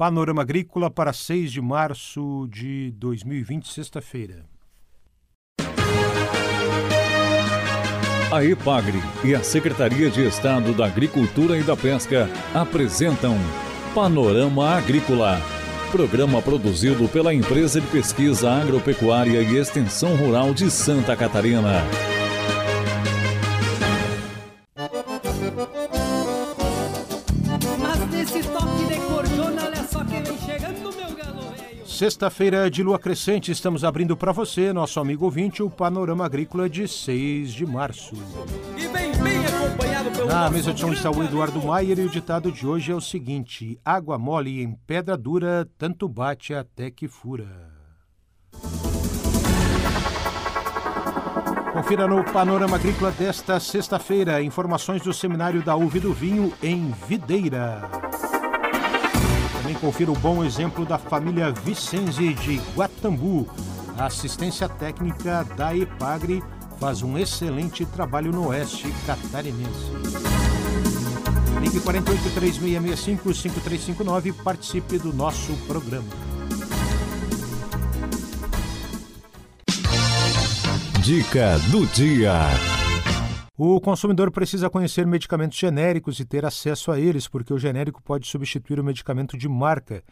Panorama Agrícola para 6 de março de 2020, sexta-feira. A EPAGRE e a Secretaria de Estado da Agricultura e da Pesca apresentam Panorama Agrícola, programa produzido pela Empresa de Pesquisa Agropecuária e Extensão Rural de Santa Catarina. Sexta-feira de lua crescente, estamos abrindo para você, nosso amigo ouvinte, o Panorama Agrícola de 6 de março. Na mesa de som está o Eduardo Maier e o ditado de hoje é o seguinte: água mole em pedra dura, tanto bate até que fura. Confira no Panorama Agrícola desta sexta-feira informações do seminário da Uva e do Vinho em Videira. Também confira o bom exemplo da família Vicenzi de Guatambu. A assistência técnica da EPAGRE faz um excelente trabalho no oeste catarinense. Ligue 48 3665 5359 e participe do nosso programa. Dica do dia. O consumidor precisa conhecer medicamentos genéricos e ter acesso a eles, porque o genérico pode substituir o medicamento de marca,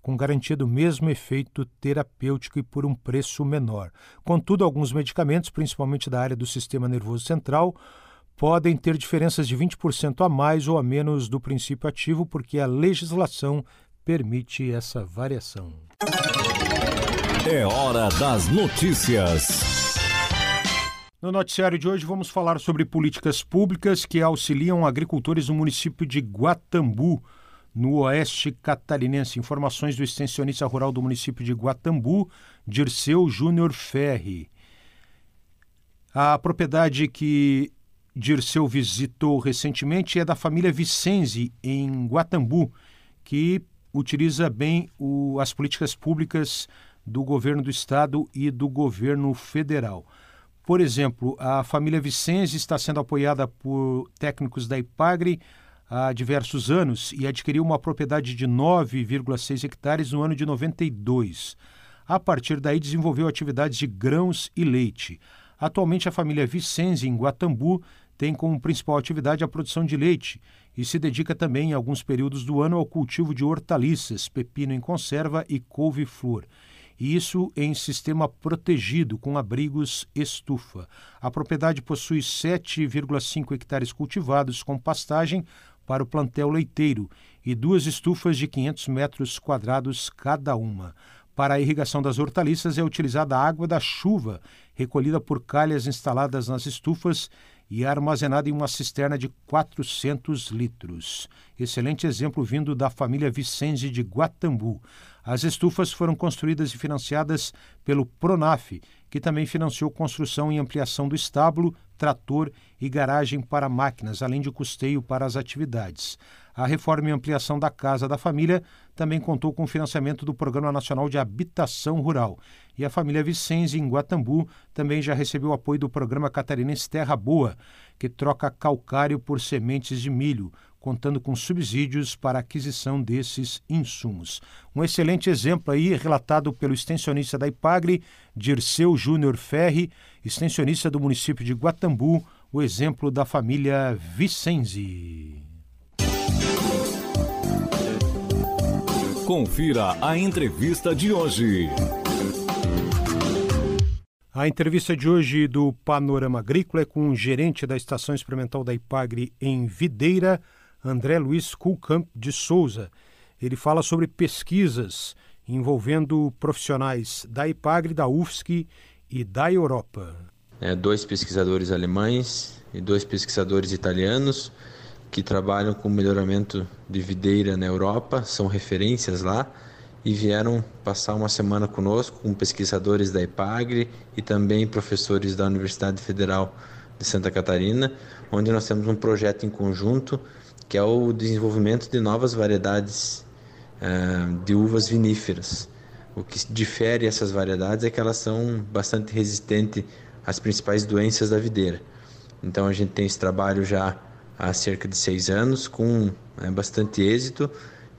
com garantia do mesmo efeito terapêutico e por um preço menor. Contudo, alguns medicamentos, principalmente da área do sistema nervoso central, podem ter diferenças de 20% a mais ou a menos do princípio ativo, porque a legislação permite essa variação. É hora das notícias. No noticiário de hoje vamos falar sobre políticas públicas que auxiliam agricultores no município de Guatambu, no oeste catarinense. Informações do extensionista rural do município de Guatambu, Dirceu Júnior Ferri. A propriedade que Dirceu visitou recentemente é da família Vicenzi, em Guatambu, que utiliza bem o, as políticas públicas do governo do estado e do governo federal. Por exemplo, a família Vicenzi está sendo apoiada por técnicos da IPAGRE há diversos anos e adquiriu uma propriedade de 9,6 hectares no ano de 92. A partir daí, desenvolveu atividades de grãos e leite. Atualmente, a família Vicenzi, em Guatambu, tem como principal atividade a produção de leite e se dedica também, em alguns períodos do ano, ao cultivo de hortaliças, pepino em conserva e couve-flor e isso em sistema protegido, com abrigos estufa. A propriedade possui 7,5 hectares cultivados com pastagem para o plantel leiteiro e duas estufas de 500 metros quadrados cada uma. Para a irrigação das hortaliças é utilizada a água da chuva, recolhida por calhas instaladas nas estufas e armazenada em uma cisterna de 400 litros. Excelente exemplo vindo da família Vicenzi de Guatambu. As estufas foram construídas e financiadas pelo Pronaf, que também financiou construção e ampliação do estábulo, trator e garagem para máquinas, além de custeio para as atividades. A reforma e ampliação da casa da família também contou com o financiamento do Programa Nacional de Habitação Rural. E a família Vicenzi, em Guatambu, também já recebeu apoio do Programa Catarinense Terra Boa, que troca calcário por sementes de milho, contando com subsídios para a aquisição desses insumos. Um excelente exemplo aí relatado pelo extensionista da IPAGRE, Dirceu Júnior Ferri, extensionista do município de Guatambu, o exemplo da família Vicenzi. Confira a entrevista de hoje. A entrevista de hoje do Panorama Agrícola é com o gerente da Estação Experimental da IPAGRE em Videira, André Luiz Kulkamp de Souza. Ele fala sobre pesquisas envolvendo profissionais da IPAGRE, da UFSC e da Europa. É, dois pesquisadores alemães e dois pesquisadores italianos que trabalham com melhoramento de videira na Europa, são referências lá e vieram passar uma semana conosco com pesquisadores da IPAGRE e também professores da Universidade Federal de Santa Catarina, onde nós temos um projeto em conjunto que é o desenvolvimento de novas variedades uh, de uvas viníferas. O que difere essas variedades é que elas são bastante resistentes às principais doenças da videira. Então a gente tem esse trabalho já há cerca de seis anos com é, bastante êxito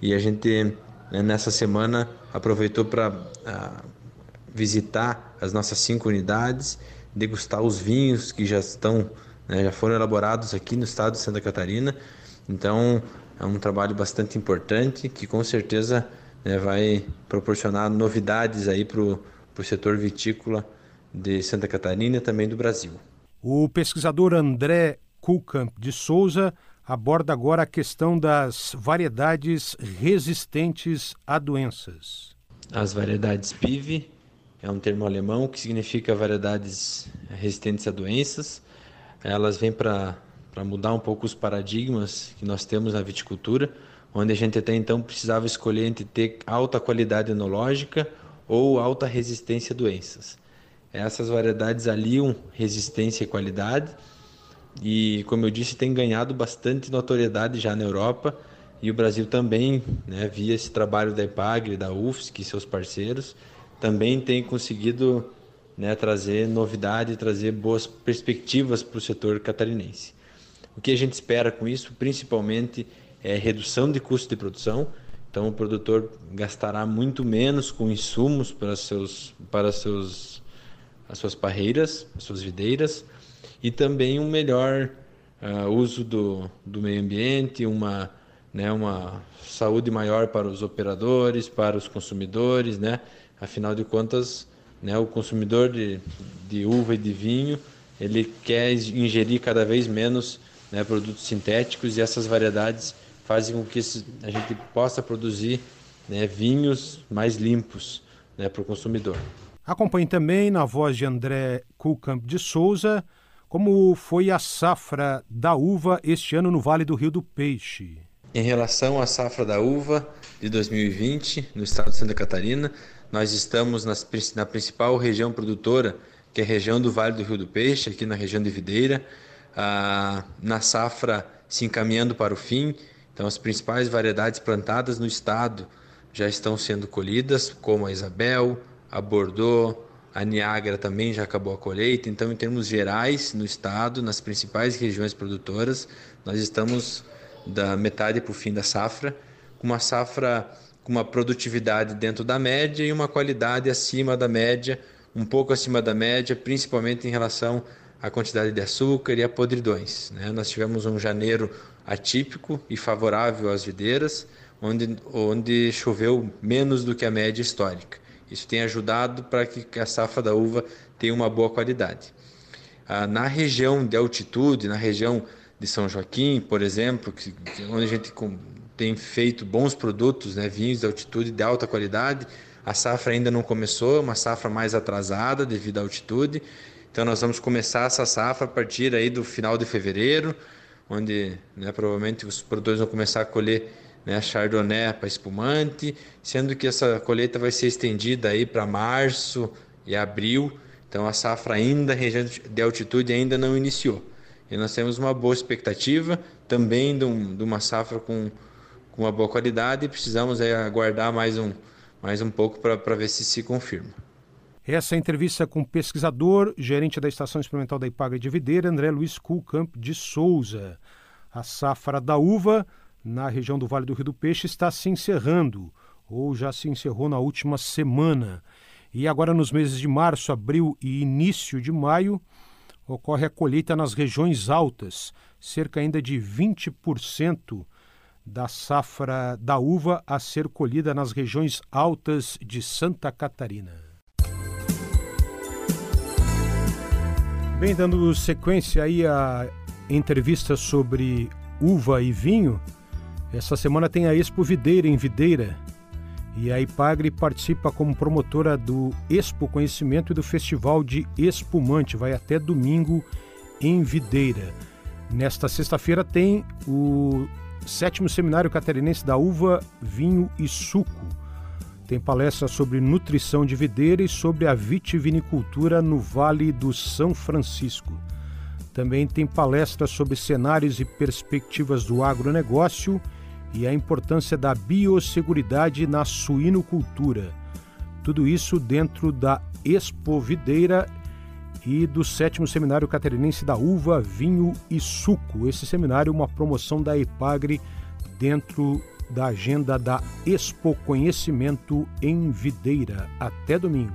e a gente né, nessa semana aproveitou para ah, visitar as nossas cinco unidades, degustar os vinhos que já estão, né, já foram elaborados aqui no estado de Santa Catarina. Então é um trabalho bastante importante que com certeza né, vai proporcionar novidades aí para o setor vitícola de Santa Catarina e também do Brasil. O pesquisador André Kulkamp de Souza aborda agora a questão das variedades resistentes a doenças. As variedades PIV é um termo alemão que significa variedades resistentes a doenças. Elas vêm para mudar um pouco os paradigmas que nós temos na viticultura, onde a gente até então precisava escolher entre ter alta qualidade enológica ou alta resistência a doenças. Essas variedades aliam resistência e qualidade e, como eu disse, tem ganhado bastante notoriedade já na Europa e o Brasil também, né, via esse trabalho da EPAGRE, da UFSC e seus parceiros, também tem conseguido né, trazer novidade, trazer boas perspectivas para o setor catarinense. O que a gente espera com isso, principalmente, é redução de custo de produção. Então, o produtor gastará muito menos com insumos para, seus, para seus, as suas parreiras, as suas videiras, e também um melhor uh, uso do, do meio ambiente, uma, né, uma saúde maior para os operadores, para os consumidores, né? Afinal de contas, né, o consumidor de, de uva e de vinho, ele quer ingerir cada vez menos né, produtos sintéticos e essas variedades fazem com que a gente possa produzir né, vinhos mais limpos né, para o consumidor. Acompanhe também, na voz de André Kulkamp de Souza, como foi a safra da uva este ano no Vale do Rio do Peixe? Em relação à safra da uva de 2020 no estado de Santa Catarina, nós estamos nas, na principal região produtora, que é a região do Vale do Rio do Peixe, aqui na região de Videira, na safra se encaminhando para o fim. Então, as principais variedades plantadas no estado já estão sendo colhidas, como a Isabel, a Bordeaux, a Niágara também já acabou a colheita, então, em termos gerais, no estado, nas principais regiões produtoras, nós estamos da metade para o fim da safra, com uma safra com uma produtividade dentro da média e uma qualidade acima da média, um pouco acima da média, principalmente em relação à quantidade de açúcar e a podridões. Né? Nós tivemos um janeiro atípico e favorável às videiras, onde, onde choveu menos do que a média histórica. Isso tem ajudado para que a safra da uva tenha uma boa qualidade. Ah, na região de altitude, na região de São Joaquim, por exemplo, que, onde a gente tem feito bons produtos, né, vinhos de altitude de alta qualidade, a safra ainda não começou, uma safra mais atrasada devido à altitude. Então nós vamos começar essa safra a partir aí do final de fevereiro, onde né, provavelmente os produtores vão começar a colher né, Chardonnay para espumante, sendo que essa colheita vai ser estendida aí para março e abril. Então a safra ainda região de altitude ainda não iniciou. E nós temos uma boa expectativa também de, um, de uma safra com, com uma boa qualidade e precisamos aí aguardar mais um, mais um pouco para ver se se confirma. Essa entrevista com o pesquisador, gerente da Estação Experimental da Ipaga de Videira, André Luiz Kulkamp de Souza. A safra da uva na região do Vale do Rio do Peixe está se encerrando, ou já se encerrou na última semana. E agora, nos meses de março, abril e início de maio, ocorre a colheita nas regiões altas, cerca ainda de 20% da safra da uva a ser colhida nas regiões altas de Santa Catarina. Bem, dando sequência aí à entrevista sobre uva e vinho, essa semana tem a Expo Videira em Videira e a Ipagre participa como promotora do Expo Conhecimento e do Festival de Espumante. Vai até domingo em Videira. Nesta sexta-feira tem o sétimo Seminário Catarinense da Uva, Vinho e Suco. Tem palestra sobre nutrição de videira e sobre a vitivinicultura no Vale do São Francisco. Também tem palestra sobre cenários e perspectivas do agronegócio e a importância da biosseguridade na suinocultura. Tudo isso dentro da Expo Videira e do sétimo Seminário Catarinense da Uva, Vinho e Suco. Esse seminário é uma promoção da EPAGRE dentro da agenda da Expo Conhecimento em Videira. Até domingo.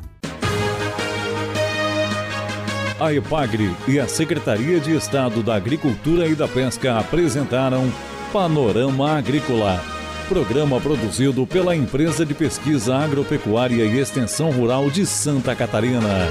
A EPAGRE e a Secretaria de Estado da Agricultura e da Pesca apresentaram Panorama Agrícola, programa produzido pela Empresa de Pesquisa Agropecuária e Extensão Rural de Santa Catarina.